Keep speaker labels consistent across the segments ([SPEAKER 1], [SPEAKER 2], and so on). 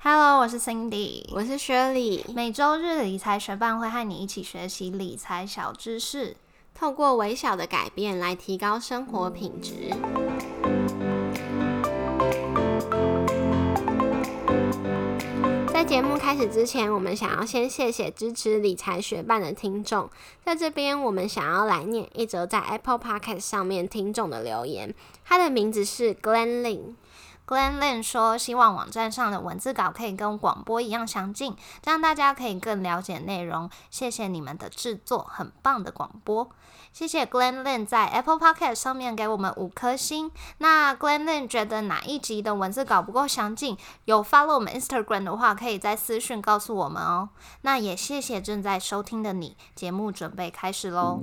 [SPEAKER 1] Hello，我是 Cindy，
[SPEAKER 2] 我是薛礼。
[SPEAKER 1] 每周日理财学伴会和你一起学习理财小知识，
[SPEAKER 2] 透过微小的改变来提高生活品质。在节目开始之前，我们想要先谢谢支持理财学伴的听众。在这边，我们想要来念一则在 Apple Podcast 上面听众的留言，他的名字是 Glenn Lin。
[SPEAKER 1] Glenn Lin 说：“希望网站上的文字稿可以跟广播一样详尽，这样大家可以更了解内容。谢谢你们的制作，很棒的广播。谢谢 Glenn Lin 在 Apple Podcast 上面给我们五颗星。那 Glenn Lin 觉得哪一集的文字稿不够详尽，有 follow 我们 Instagram 的话，可以在私讯告诉我们哦。那也谢谢正在收听的你，节目准备开始喽。”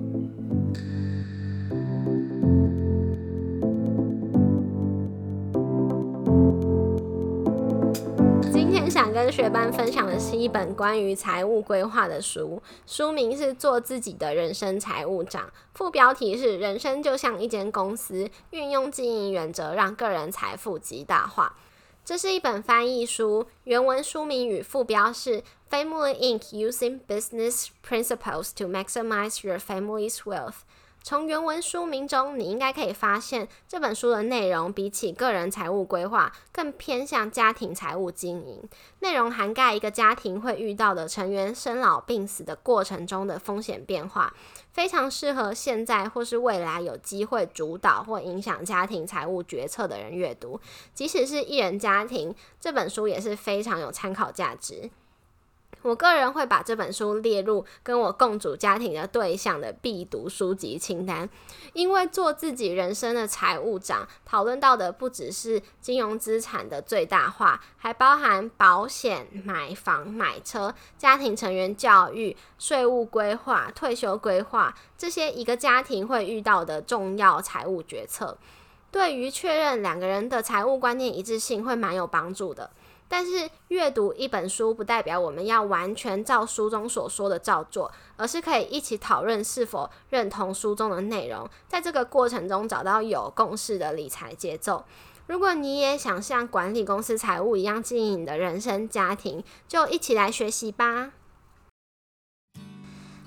[SPEAKER 2] 跟学班分享的是一本关于财务规划的书，书名是《做自己的人生财务长》，副标题是“人生就像一间公司，运用经营原则让个人财富极大化”。这是一本翻译书，原文书名与副标是 “Family Inc. Using Business Principles to Maximize Your Family's Wealth”。从原文书名中，你应该可以发现，这本书的内容比起个人财务规划，更偏向家庭财务经营。内容涵盖一个家庭会遇到的成员生老病死的过程中的风险变化，非常适合现在或是未来有机会主导或影响家庭财务决策的人阅读。即使是一人家庭，这本书也是非常有参考价值。我个人会把这本书列入跟我共组家庭的对象的必读书籍清单，因为做自己人生的财务长，讨论到的不只是金融资产的最大化，还包含保险、买房、买车、家庭成员教育、税务规划、退休规划这些一个家庭会遇到的重要财务决策，对于确认两个人的财务观念一致性会蛮有帮助的。但是阅读一本书不代表我们要完全照书中所说的照做，而是可以一起讨论是否认同书中的内容，在这个过程中找到有共识的理财节奏。如果你也想像管理公司财务一样经营你的人生家庭，就一起来学习吧。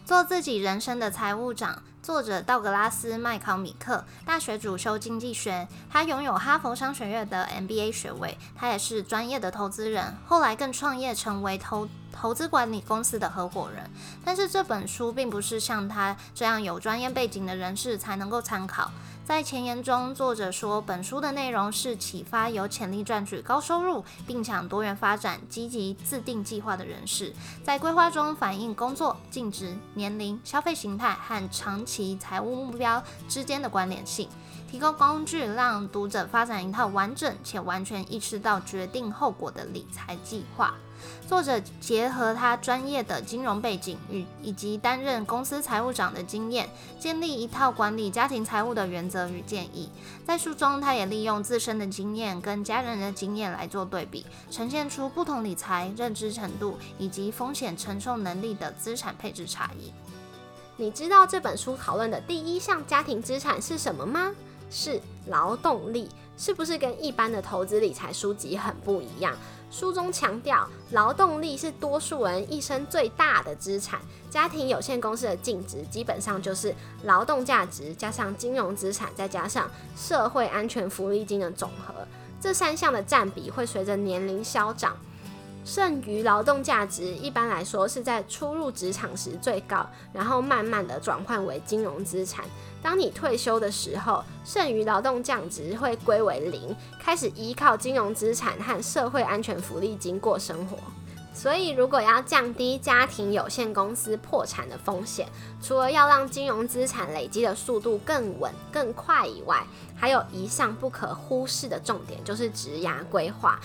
[SPEAKER 1] 做自己人生的财务长。作者道格拉斯·麦考米克，大学主修经济学，他拥有哈佛商学院的 MBA 学位，他也是专业的投资人，后来更创业成为投投资管理公司的合伙人。但是这本书并不是像他这样有专业背景的人士才能够参考。在前言中，作者说，本书的内容是启发有潜力赚取高收入，并想多元发展、积极自定计划的人士，在规划中反映工作、净值、年龄、消费形态和长期财务目标之间的关联性。提供工具，让读者发展一套完整且完全意识到决定后果的理财计划。作者结合他专业的金融背景与以及担任公司财务长的经验，建立一套管理家庭财务的原则与建议。在书中，他也利用自身的经验跟家人的经验来做对比，呈现出不同理财认知程度以及风险承受能力的资产配置差异。
[SPEAKER 2] 你知道这本书讨论的第一项家庭资产是什么吗？是劳动力，是不是跟一般的投资理财书籍很不一样？书中强调，劳动力是多数人一生最大的资产。家庭有限公司的净值基本上就是劳动价值加上金融资产再加上社会安全福利金的总和。这三项的占比会随着年龄消长。剩余劳动价值一般来说是在初入职场时最高，然后慢慢的转换为金融资产。当你退休的时候，剩余劳动价值会归为零，开始依靠金融资产和社会安全福利金过生活。所以，如果要降低家庭有限公司破产的风险，除了要让金融资产累积的速度更稳、更快以外，还有一项不可忽视的重点，就是职涯规划。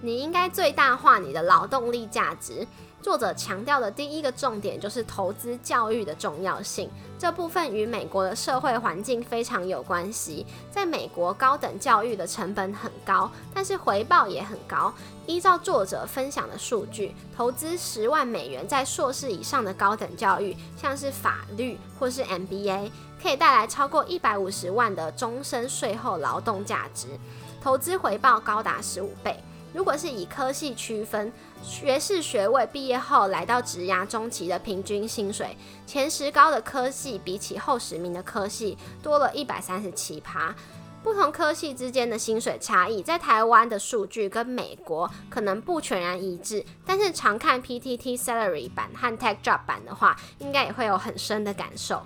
[SPEAKER 2] 你应该最大化你的劳动力价值。作者强调的第一个重点就是投资教育的重要性。这部分与美国的社会环境非常有关系。在美国，高等教育的成本很高，但是回报也很高。依照作者分享的数据，投资十万美元在硕士以上的高等教育，像是法律或是 MBA，可以带来超过一百五十万的终身税后劳动价值，投资回报高达十五倍。如果是以科系区分，学士学位毕业后来到职涯中期的平均薪水，前十高的科系比起后十名的科系多了一百三十七趴。不同科系之间的薪水差异，在台湾的数据跟美国可能不全然一致，但是常看 PTT Salary 版和 Tech Job 版的话，应该也会有很深的感受。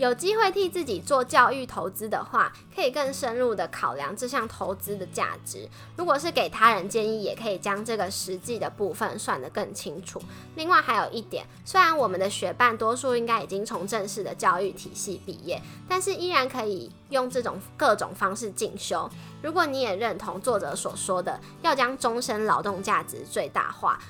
[SPEAKER 2] 有机会替自己做教育投资的话，可以更深入的考量这项投资的价值。如果是给他人建议，也可以将这个实际的部分算得更清楚。另外还有一点，虽然我们的学伴多数应该已经从正式的教育体系毕业，但是依然可以用这种各种方式进修。如果你也认同作者所说的，要将终身劳动价值最大化。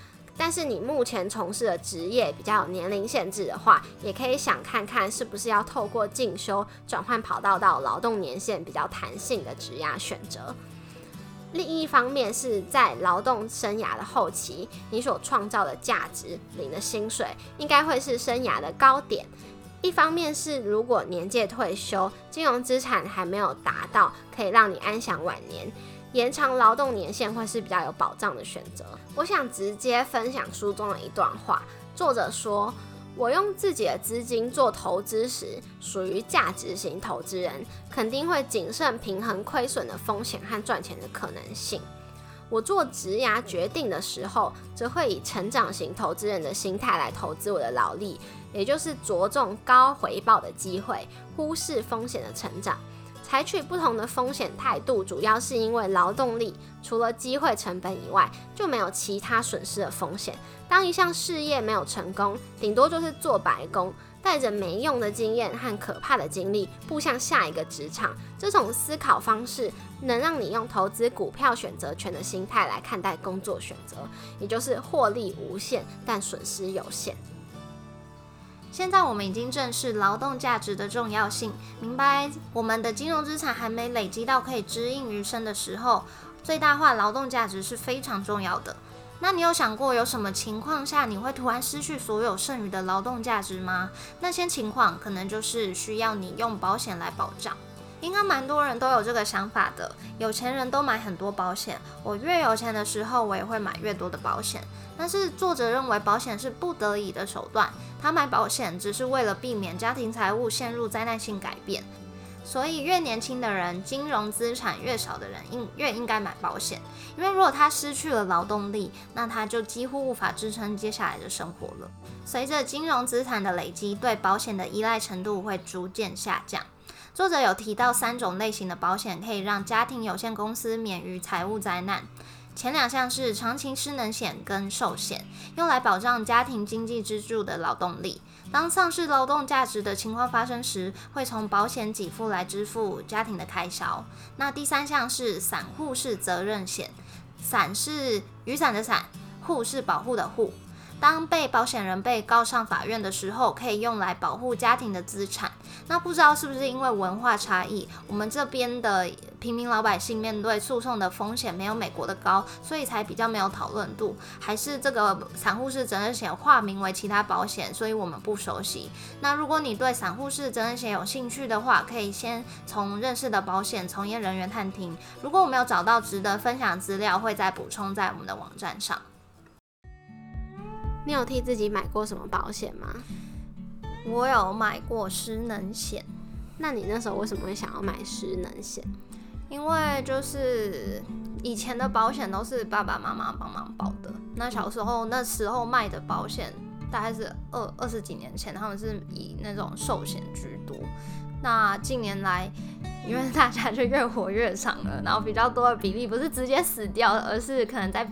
[SPEAKER 2] 但是你目前从事的职业比较有年龄限制的话，也可以想看看是不是要透过进修转换跑道到劳动年限比较弹性的职业选择。另一方面是在劳动生涯的后期，你所创造的价值、领的薪水，应该会是生涯的高点。一方面是如果年届退休，金融资产还没有达到可以让你安享晚年。延长劳动年限会是比较有保障的选择。我想直接分享书中的一段话，作者说：“我用自己的资金做投资时，属于价值型投资人，肯定会谨慎平衡亏损的风险和赚钱的可能性。我做职涯决定的时候，则会以成长型投资人的心态来投资我的劳力，也就是着重高回报的机会，忽视风险的成长。”采取不同的风险态度，主要是因为劳动力除了机会成本以外，就没有其他损失的风险。当一项事业没有成功，顶多就是做白工，带着没用的经验和可怕的经历，步向下一个职场。这种思考方式能让你用投资股票选择权的心态来看待工作选择，也就是获利无限，但损失有限。
[SPEAKER 1] 现在我们已经正视劳动价值的重要性，明白我们的金融资产还没累积到可以支应余生的时候，最大化劳动价值是非常重要的。那你有想过有什么情况下你会突然失去所有剩余的劳动价值吗？那些情况可能就是需要你用保险来保障。应该蛮多人都有这个想法的，有钱人都买很多保险。我越有钱的时候，我也会买越多的保险。但是作者认为保险是不得已的手段，他买保险只是为了避免家庭财务陷入灾难性改变。所以越年轻的人，金融资产越少的人，应越应该买保险。因为如果他失去了劳动力，那他就几乎无法支撑接下来的生活了。随着金融资产的累积，对保险的依赖程度会逐渐下降。作者有提到三种类型的保险可以让家庭有限公司免于财务灾难。前两项是长期失能险跟寿险，用来保障家庭经济支柱的劳动力。当丧失劳动价值的情况发生时，会从保险给付来支付家庭的开销。那第三项是散户式责任险，伞是雨伞的伞，户是保护的护。当被保险人被告上法院的时候，可以用来保护家庭的资产。那不知道是不是因为文化差异，我们这边的平民老百姓面对诉讼的风险没有美国的高，所以才比较没有讨论度。还是这个散户式责任险化名为其他保险，所以我们不熟悉。那如果你对散户式责任险有兴趣的话，可以先从认识的保险从业人员探听。如果我没有找到值得分享资料，会再补充在我们的网站上。
[SPEAKER 2] 你有替自己买过什么保险吗？
[SPEAKER 1] 我有买过失能险。
[SPEAKER 2] 那你那时候为什么会想要买失能险？
[SPEAKER 1] 因为就是以前的保险都是爸爸妈妈帮忙保的。那小时候那时候卖的保险大概是二二十几年前，他们是以那种寿险居多。那近年来，因为大家就越活越长了，然后比较多的比例不是直接死掉，而是可能在。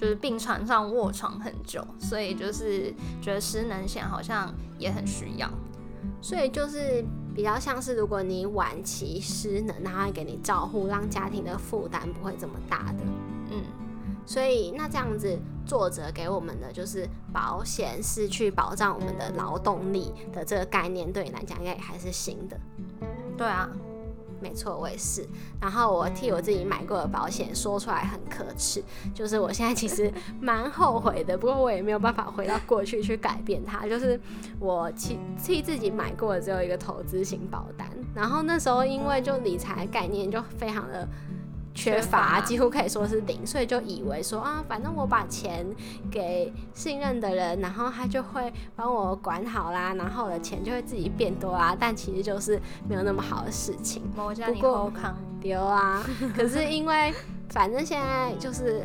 [SPEAKER 1] 就是病床上卧床很久，所以就是觉得失能险好像也很需要，
[SPEAKER 2] 所以就是比较像是如果你晚期失能，他会给你照护，让家庭的负担不会这么大的。嗯，所以那这样子，作者给我们的就是保险是去保障我们的劳动力的这个概念，对你来讲应该也还是新的。
[SPEAKER 1] 对啊。
[SPEAKER 2] 没错，我也是。然后我替我自己买过的保险说出来很可耻，就是我现在其实蛮后悔的。不过我也没有办法回到过去去改变它。就是我替替自己买过的只有一个投资型保单。然后那时候因为就理财概念就非常的缺
[SPEAKER 1] 缺乏
[SPEAKER 2] 乏，几乎可以说是零，所以就以为说啊，反正我把钱给信任的人，然后他就会帮我管好啦，然后我的钱就会自己变多啦，但其实就是没有那么好的事情。不过丢啊！可是因为反正现在就是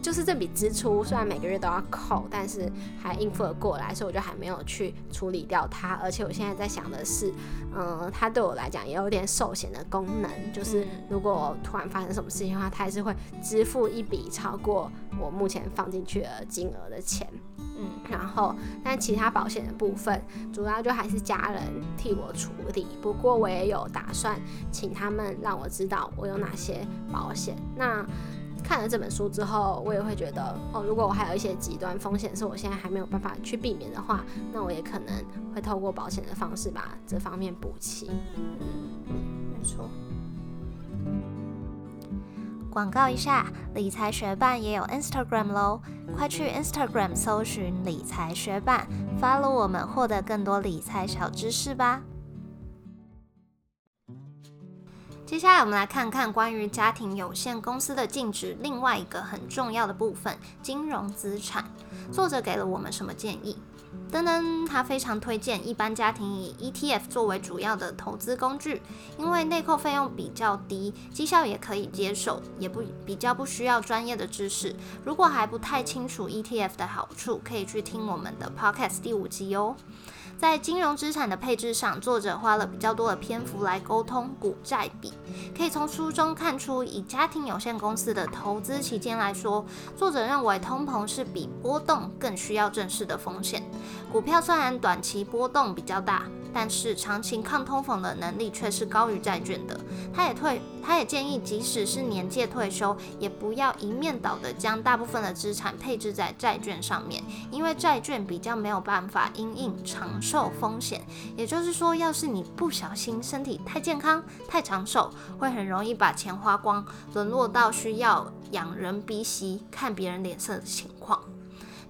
[SPEAKER 2] 就是这笔支出，虽然每个月都要扣，但是还应付得过来，所以我就还没有去处理掉它。而且我现在在想的是，嗯，它对我来讲也有点寿险的功能，就是
[SPEAKER 1] 嗯
[SPEAKER 2] 如果突然发生什么事情的话，它还是会支付一笔超过我目前放进去的金额的钱。
[SPEAKER 1] 嗯，
[SPEAKER 2] 然后，但其他保险的部分，主要就还是家人替我处理。不过我也有打算请他们让我知道我有哪些保险。那看了这本书之后，我也会觉得，哦，如果我还有一些极端风险是我现在还没有办法去避免的话，那我也可能会透过保险的方式把这方面补齐。
[SPEAKER 1] 没错。广告一下，理财学伴也有 Instagram 喽，快去 Instagram 搜寻理财学伴，follow 我们，获得更多理财小知识吧。接下来我们来看看关于家庭有限公司的净值，另外一个很重要的部分——金融资产。作者给了我们什么建议？噔噔，他非常推荐一般家庭以 ETF 作为主要的投资工具，因为内扣费用比较低，绩效也可以接受，也不比较不需要专业的知识。如果还不太清楚 ETF 的好处，可以去听我们的 Podcast 第五集哦。在金融资产的配置上，作者花了比较多的篇幅来沟通股债比。可以从书中看出，以家庭有限公司的投资期间来说，作者认为通膨是比波动更需要正视的风险。股票虽然短期波动比较大，但是长期抗通膨的能力却是高于债券的。他也退，他也建议，即使是年届退休，也不要一面倒的将大部分的资产配置在债券上面，因为债券比较没有办法因应长寿风险。也就是说，要是你不小心身体太健康、太长寿，会很容易把钱花光，沦落到需要仰人鼻息、看别人脸色的情况。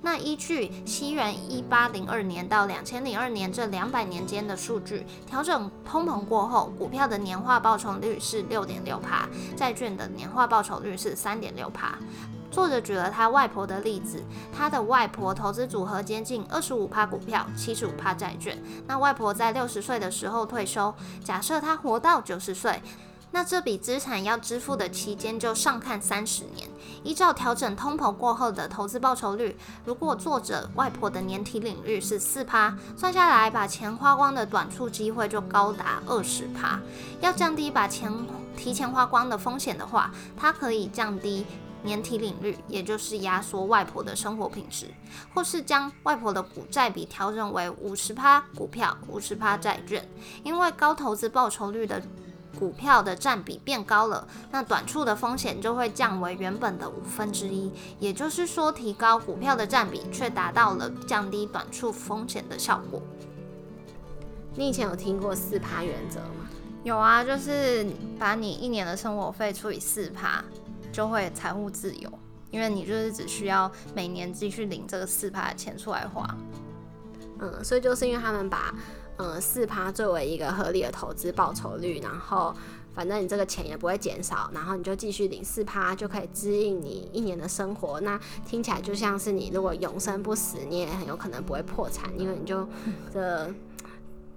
[SPEAKER 1] 那依据西元一八零二年到两千零二年这两百年间的数据，调整通膨过后，股票的年化报酬率是六点六趴，债券的年化报酬率是三点六趴。作者举了他外婆的例子，他的外婆投资组合接近二十五趴股票，七十五趴债券。那外婆在六十岁的时候退休，假设她活到九十岁。那这笔资产要支付的期间就上看三十年，依照调整通膨过后的投资报酬率，如果作者外婆的年提领域是四趴，算下来把钱花光的短促机会就高达二十趴。要降低把钱提前花光的风险的话，它可以降低年提领率，也就是压缩外婆的生活品质，或是将外婆的股债比调整为五十趴股票，五十趴债券，因为高投资报酬率的。股票的占比变高了，那短处的风险就会降为原本的五分之一，也就是说，提高股票的占比，却达到了降低短处风险的效果。
[SPEAKER 2] 你以前有听过四趴原则吗？
[SPEAKER 1] 有啊，就是把你一年的生活费除以四趴，就会财务自由，因为你就是只需要每年继续领这个四趴的钱出来花。
[SPEAKER 2] 嗯，所以就是因为他们把嗯四趴作为一个合理的投资报酬率，然后反正你这个钱也不会减少，然后你就继续领四趴，就可以支应你一年的生活。那听起来就像是你如果永生不死，你也很有可能不会破产，因为你就这。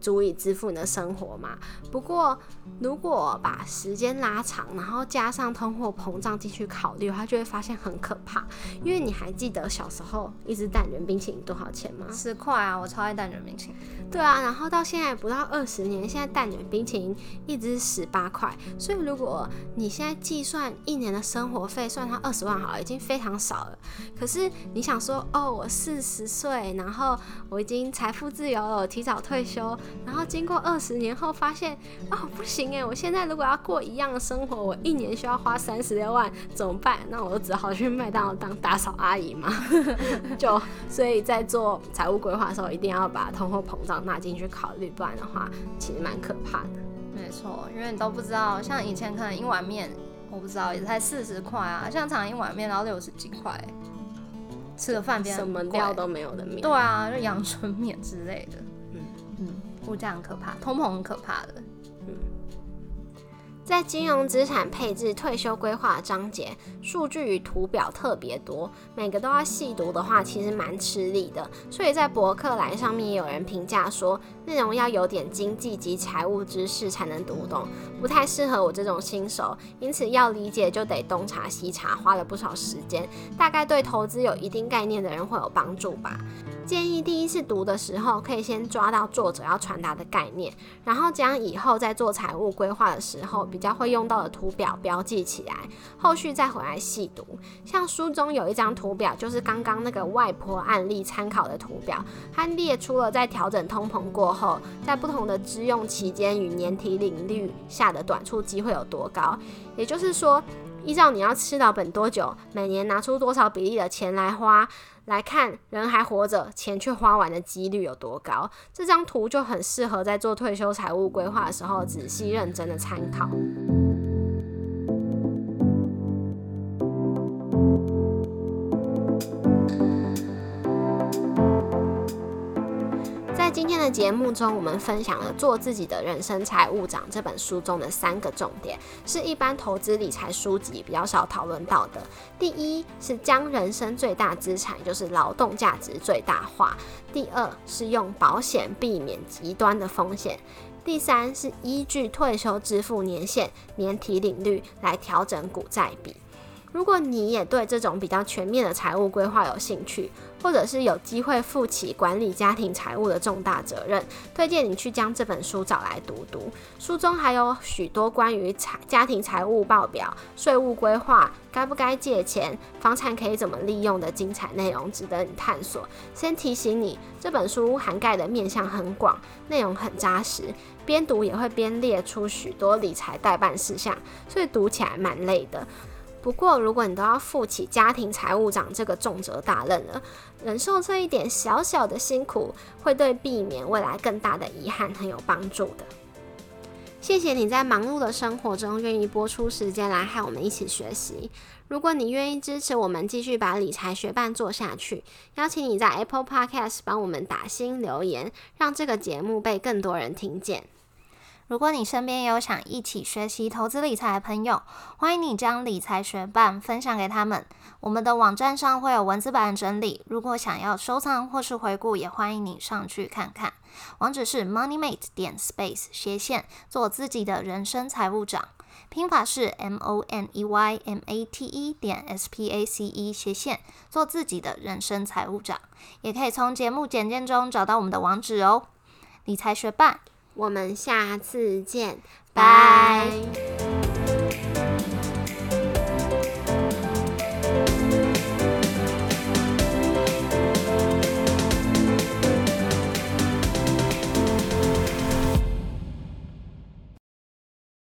[SPEAKER 2] 足以支付你的生活嘛？不过，如果把时间拉长，然后加上通货膨胀进去考虑，他就会发现很可怕。因为你还记得小时候一支蛋卷冰淇淋多少钱吗？
[SPEAKER 1] 十块啊，我超爱蛋卷冰淇淋。
[SPEAKER 2] 对啊，然后到现在不到二十年，现在蛋卷冰淇淋一支十八块，所以如果你现在计算一年的生活费，算它二十万好了，已经非常少了。可是你想说，哦，我四十岁，然后我已经财富自由了，我提早退休，然后经过二十年后发现，哦，不行诶，我现在如果要过一样的生活，我一年需要花三十六万，怎么办？那我就只好去麦当劳当打扫阿姨嘛。就所以在做财务规划的时候，一定要把通货膨胀纳进去考虑，不然的话，其实蛮可怕的。
[SPEAKER 1] 没错，因为你都不知道，像以前可能一碗面，我不知道也才四十块啊，像常一碗面然后六十几块，吃个饭变
[SPEAKER 2] 什么料都没有的面。
[SPEAKER 1] 对啊，就阳春面之类的。这样，很可怕，通膨很可怕的。
[SPEAKER 2] 在金融资产配置、退休规划章节，数据与图表特别多，每个都要细读的话，其实蛮吃力的。所以在博客来上面也有人评价说，内容要有点经济及财务知识才能读懂，不太适合我这种新手。因此要理解就得东查西查，花了不少时间。大概对投资有一定概念的人会有帮助吧。建议第一次读的时候，可以先抓到作者要传达的概念，然后将以后在做财务规划的时候比较会用到的图表标记起来，后续再回来细读。像书中有一张图表，就是刚刚那个外婆案例参考的图表，它列出了在调整通膨过后，在不同的支用期间与年提领率下的短处机会有多高。也就是说，依照你要吃到本多久，每年拿出多少比例的钱来花。来看人还活着，钱却花完的几率有多高？这张图就很适合在做退休财务规划的时候仔细认真的参考。的节目中，我们分享了《做自己的人生财务长》这本书中的三个重点，是一般投资理财书籍比较少讨论到的。第一是将人生最大资产，就是劳动价值最大化；第二是用保险避免极端的风险；第三是依据退休支付年限、年提领率来调整股债比。如果你也对这种比较全面的财务规划有兴趣，或者是有机会负起管理家庭财务的重大责任，推荐你去将这本书找来读读。书中还有许多关于财家庭财务报表、税务规划、该不该借钱、房产可以怎么利用的精彩内容，值得你探索。先提醒你，这本书涵盖的面向很广，内容很扎实，边读也会边列出许多理财代办事项，所以读起来蛮累的。不过，如果你都要负起家庭财务长这个重责大任了，忍受这一点小小的辛苦，会对避免未来更大的遗憾很有帮助的。谢谢你在忙碌的生活中愿意播出时间来和我们一起学习。如果你愿意支持我们继续把理财学伴做下去，邀请你在 Apple Podcast 帮我们打新留言，让这个节目被更多人听见。
[SPEAKER 1] 如果你身边有想一起学习投资理财的朋友，欢迎你将理财学伴分享给他们。我们的网站上会有文字版整理，如果想要收藏或是回顾，也欢迎你上去看看。网址是 moneymate 点 space 斜线做自己的人生财务长，拼法是 m o n e y m a t e 点 s p a c e 斜线做自己的人生财务长，也可以从节目简介中找到我们的网址哦。理财学伴。
[SPEAKER 2] 我们下次见，拜。